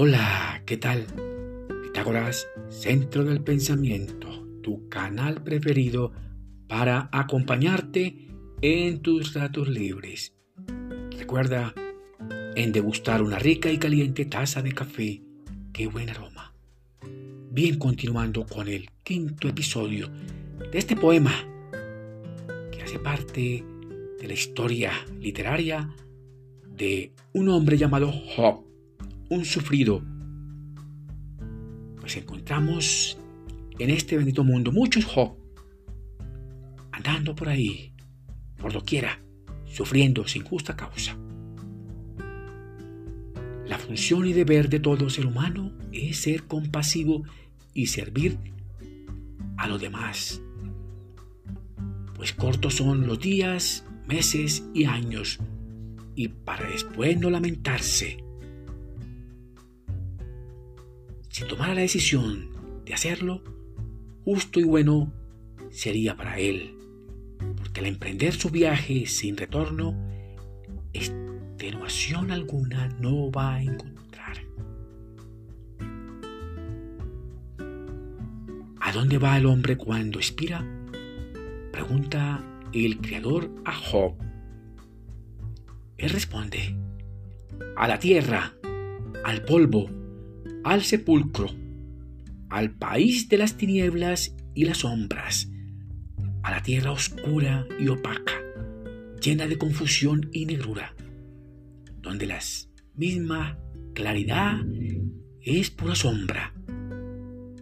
Hola, ¿qué tal? Pitágoras, Centro del Pensamiento, tu canal preferido para acompañarte en tus ratos libres. Recuerda en degustar una rica y caliente taza de café. ¡Qué buen aroma! Bien, continuando con el quinto episodio de este poema que hace parte de la historia literaria de un hombre llamado Job, un sufrido. Pues encontramos en este bendito mundo muchos andando por ahí, por doquiera, sufriendo sin justa causa. La función y deber de todo ser humano es ser compasivo y servir a los demás. Pues cortos son los días, meses y años y para después no lamentarse. Si tomara la decisión de hacerlo, justo y bueno sería para él, porque al emprender su viaje sin retorno, extenuación alguna no va a encontrar. ¿A dónde va el hombre cuando expira? Pregunta el Creador a Job. Él responde, a la tierra, al polvo, al sepulcro, al país de las tinieblas y las sombras, a la tierra oscura y opaca, llena de confusión y negrura, donde la misma claridad es pura sombra,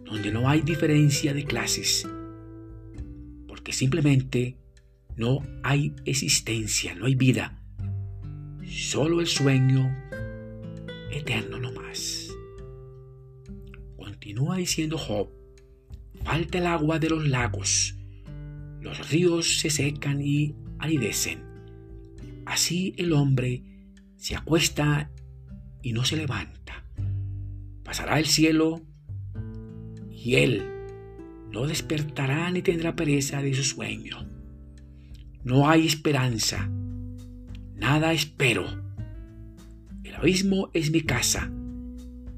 donde no hay diferencia de clases, porque simplemente no hay existencia, no hay vida solo el sueño eterno no más. Continúa diciendo Job, falta el agua de los lagos, los ríos se secan y aridecen. Así el hombre se acuesta y no se levanta. Pasará el cielo y él no despertará ni tendrá pereza de su sueño. No hay esperanza nada espero. El abismo es mi casa.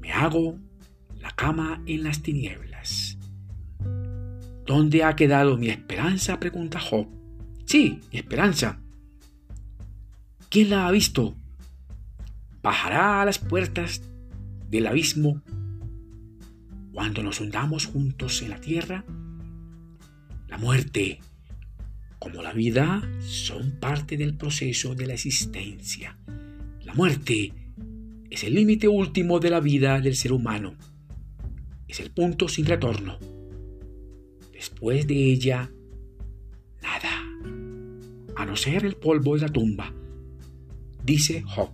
Me hago la cama en las tinieblas. ¿Dónde ha quedado mi esperanza? pregunta Job. Sí, mi esperanza. ¿Quién la ha visto? Bajará a las puertas del abismo cuando nos hundamos juntos en la tierra. La muerte como la vida, son parte del proceso de la existencia. La muerte es el límite último de la vida del ser humano. Es el punto sin retorno. Después de ella, nada. A no ser el polvo de la tumba, dice Job.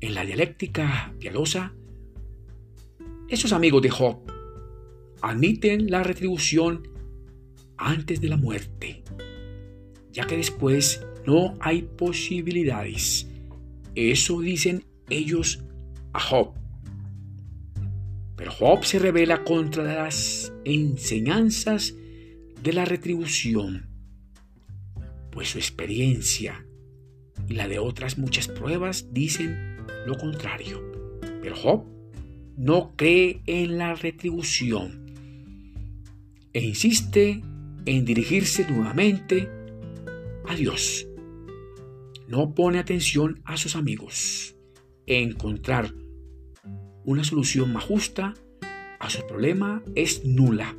En la dialéctica piadosa, esos amigos de Job admiten la retribución antes de la muerte, ya que después no hay posibilidades. Eso dicen ellos a Job. Pero Job se revela contra las enseñanzas de la retribución, pues su experiencia y la de otras muchas pruebas dicen lo contrario. Pero Job no cree en la retribución e insiste en dirigirse nuevamente a Dios. No pone atención a sus amigos. Encontrar una solución más justa a su problema es nula.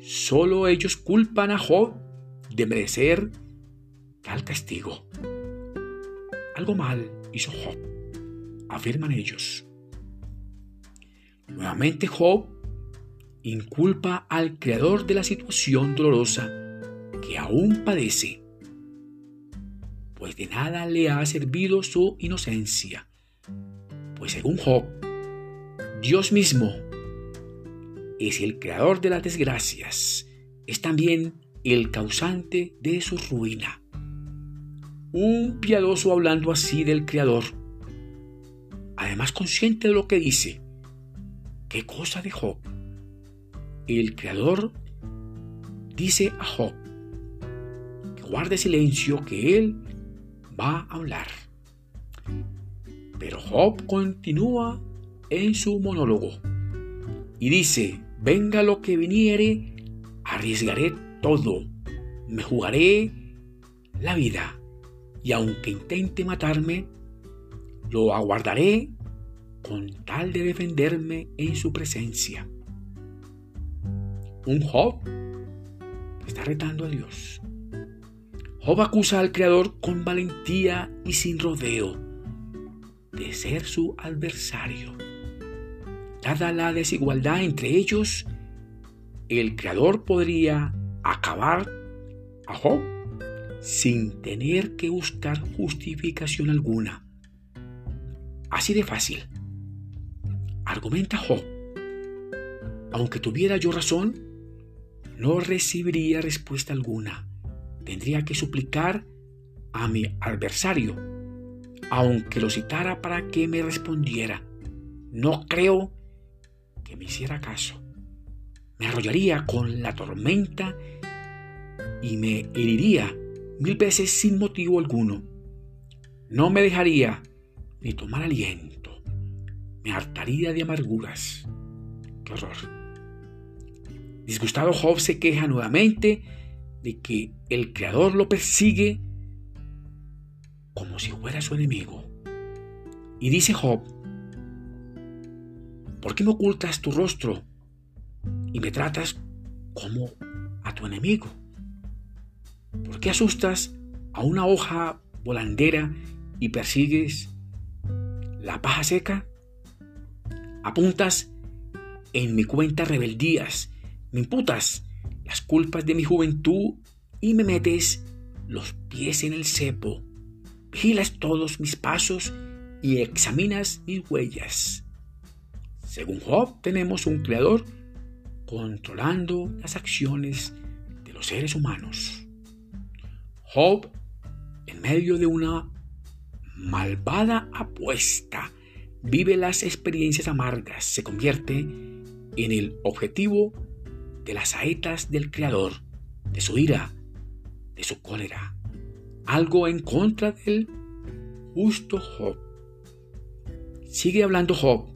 Solo ellos culpan a Job de merecer tal castigo. Algo mal hizo Job, afirman ellos. Nuevamente Job inculpa al creador de la situación dolorosa que aún padece, pues de nada le ha servido su inocencia, pues según Job, Dios mismo es el creador de las desgracias, es también el causante de su ruina. Un piadoso hablando así del Creador, además consciente de lo que dice, ¿qué cosa de Job? el Creador dice a Job que guarde silencio, que él va a hablar. Pero Job continúa en su monólogo y dice, venga lo que viniere, arriesgaré todo, me jugaré la vida y aunque intente matarme, lo aguardaré con tal de defenderme en su presencia. Un Job está retando a Dios. Job acusa al Creador con valentía y sin rodeo de ser su adversario. Dada la desigualdad entre ellos, el Creador podría acabar a Job sin tener que buscar justificación alguna. Así de fácil. Argumenta Job. Aunque tuviera yo razón, no recibiría respuesta alguna. Tendría que suplicar a mi adversario, aunque lo citara para que me respondiera. No creo me hiciera caso. Me arrollaría con la tormenta y me heriría mil veces sin motivo alguno. No me dejaría ni tomar aliento. Me hartaría de amarguras. Qué horror. Disgustado Job se queja nuevamente de que el Creador lo persigue como si fuera su enemigo. Y dice Job, ¿por qué me ocultas tu rostro y me tratas como a tu enemigo? ¿Por qué asustas a una hoja volandera y persigues la paja seca? Apuntas en mi cuenta rebeldías, me imputas las culpas de mi juventud y me metes los pies en el cepo. Vigilas todos mis pasos y examinas mis huellas. Según Job, tenemos un creador controlando las acciones de los seres humanos. Job, en medio de una malvada apuesta, vive las experiencias amargas, se convierte en el objetivo de las saetas del Creador, de su ira, de su cólera, algo en contra del justo Job. Sigue hablando Job,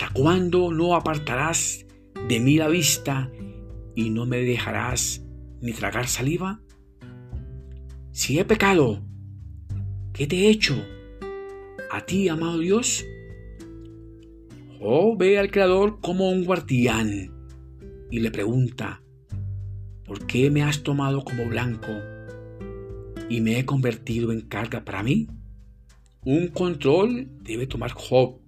¿hasta cuándo no apartarás de mí la vista y no me dejarás ni tragar saliva? si he pecado, ¿qué te he hecho? A ti, amado Dios. O ve al Creador como un guardián y le pregunta, ¿por qué me has tomado como blanco y me he convertido en carga para mí? Un control debe tomar Job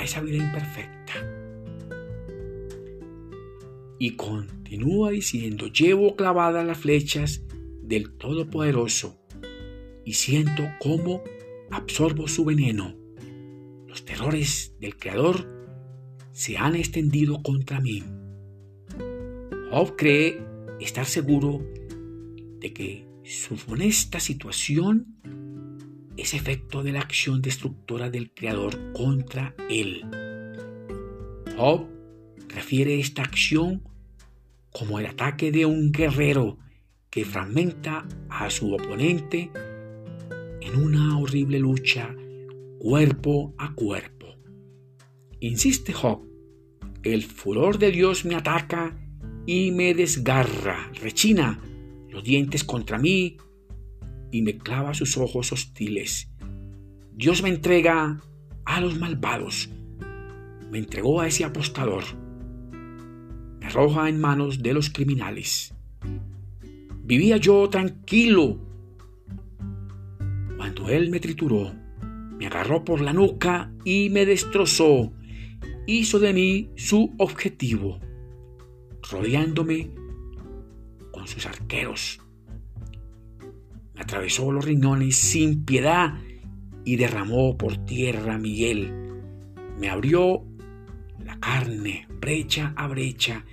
para esa vida imperfecta. Y continúa diciendo, llevo clavadas las flechas del Todopoderoso y siento cómo absorbo su veneno. Los terrores del Creador se han extendido contra mí. Job cree estar seguro de que su funesta situación es efecto de la acción destructora del Creador contra él. Job refiere esta acción como el ataque de un guerrero que fragmenta a su oponente en una horrible lucha cuerpo a cuerpo. Insiste Job, el furor de Dios me ataca y me desgarra, rechina los dientes contra mí y me clava sus ojos hostiles. Dios me entrega a los malvados, me entregó a ese apostador, me arroja en manos de los criminales. Vivía yo tranquilo cuando él me trituró, me agarró por la nuca y me destrozó. Hizo de mí su objetivo, rodeándome con sus arqueros. Atravesó los riñones sin piedad y derramó por tierra mi hiel. Me abrió la carne brecha a brecha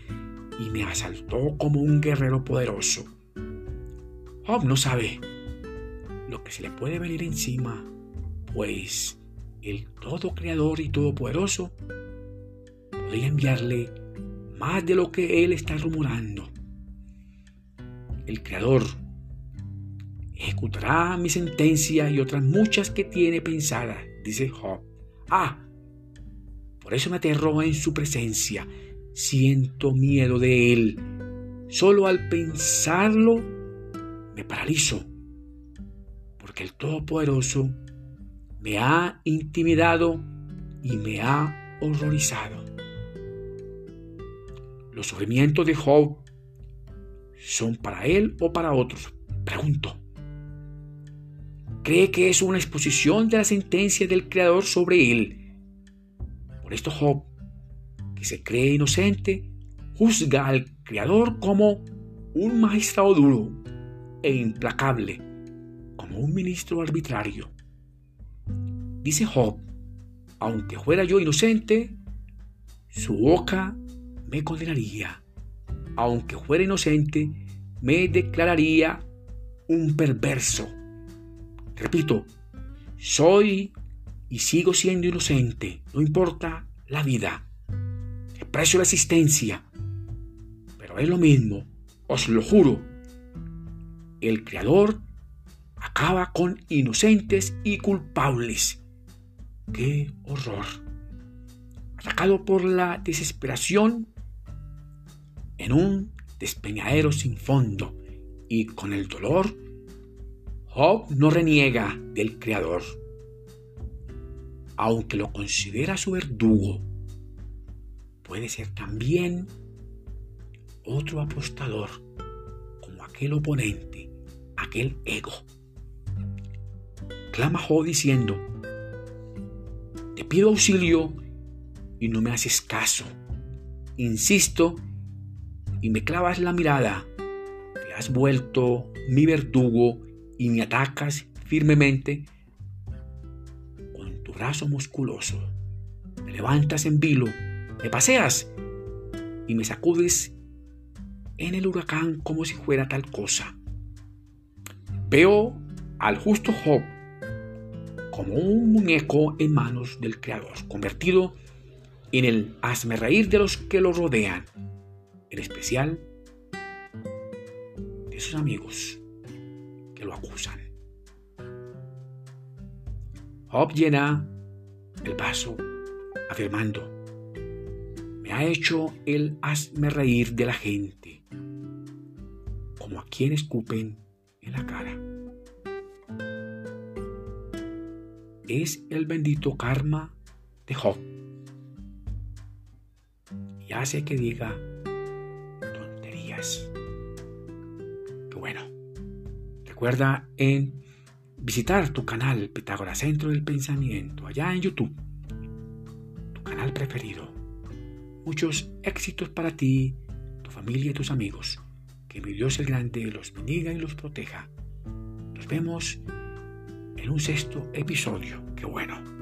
y me asaltó como un guerrero poderoso. Job no sabe lo que se le puede venir encima, pues el todo creador y todopoderoso podría enviarle más de lo que él está rumorando. El creador ejecutará mi sentencia y otras muchas que tiene pensadas, dice Job. Ah, por eso me aterro en su presencia, siento miedo de él. Solo al pensarlo me paralizo, porque el Todopoderoso me ha intimidado y me ha horrorizado. Los sufrimientos de Job son para él o para otros. Pregunto. ¿Cree que es una exposición de la sentencia del Creador sobre él? Por esto Job, que se cree inocente, juzga al Creador como un magistrado duro e implacable, como un ministro arbitrario. Dice Job, aunque fuera yo inocente, su boca me condenaría. Aunque fuera inocente, me declararía un perverso. Repito, soy y sigo siendo inocente, no importa la vida. Expreso la existencia, pero es lo mismo, os lo juro. El Creador acaba con inocentes y culpables. ¡Qué horror! Atacado por la desesperación en un despeñadero sin fondo y con el dolor, Job no reniega del Creador, aunque lo considera su verdugo. Puede ser también otro apostador, como aquel oponente, aquel ego. Clama Job diciendo, te pido auxilio y no me haces caso. Insisto y me clavas la mirada. Te has vuelto mi verdugo y me atacas firmemente con tu brazo musculoso. Me levantas en vilo, me paseas y me sacudes en el huracán como si fuera tal cosa. Veo al justo Job como un muñeco en manos del Creador, convertido en el hazme reír de los que lo rodean, en especial de sus amigos que lo acusan. Job llena el vaso afirmando, me ha hecho el hazme reír de la gente, como a quien escupen en la cara. es el bendito karma de Job. Y hace que diga tonterías. Que bueno. Recuerda en visitar tu canal Pitágoras Centro del Pensamiento, allá en YouTube. Tu canal preferido. Muchos éxitos para ti, tu familia y tus amigos. Que mi Dios el Grande los bendiga y los proteja. Nos vemos en un sexto episodio. Qué bueno.